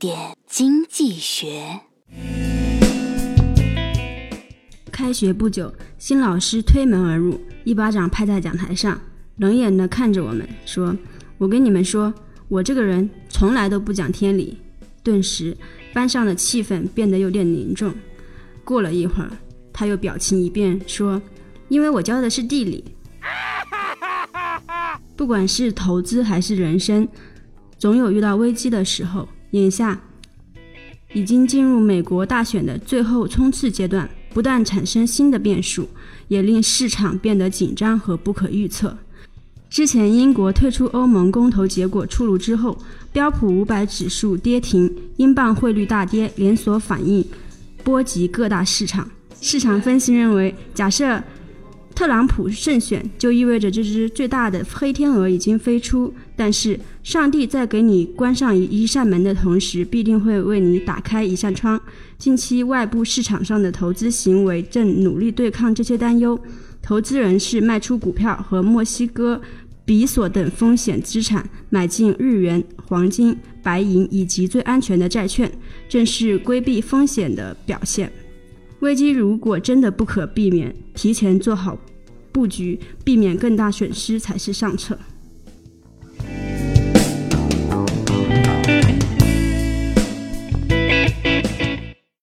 点经济学。开学不久，新老师推门而入，一巴掌拍在讲台上，冷眼的看着我们，说：“我跟你们说，我这个人从来都不讲天理。”顿时，班上的气氛变得有点凝重。过了一会儿，他又表情一变，说：“因为我教的是地理。”不管是投资还是人生，总有遇到危机的时候。眼下已经进入美国大选的最后冲刺阶段，不断产生新的变数，也令市场变得紧张和不可预测。之前英国退出欧盟公投结果出炉之后，标普五百指数跌停，英镑汇率大跌，连锁反应波及各大市场。市场分析认为，假设特朗普胜选就意味着这只最大的黑天鹅已经飞出，但是上帝在给你关上一扇门的同时，必定会为你打开一扇窗。近期外部市场上的投资行为正努力对抗这些担忧，投资人是卖出股票和墨西哥比索等风险资产，买进日元、黄金、白银以及最安全的债券，正是规避风险的表现。危机如果真的不可避免，提前做好。布局，避免更大损失才是上策。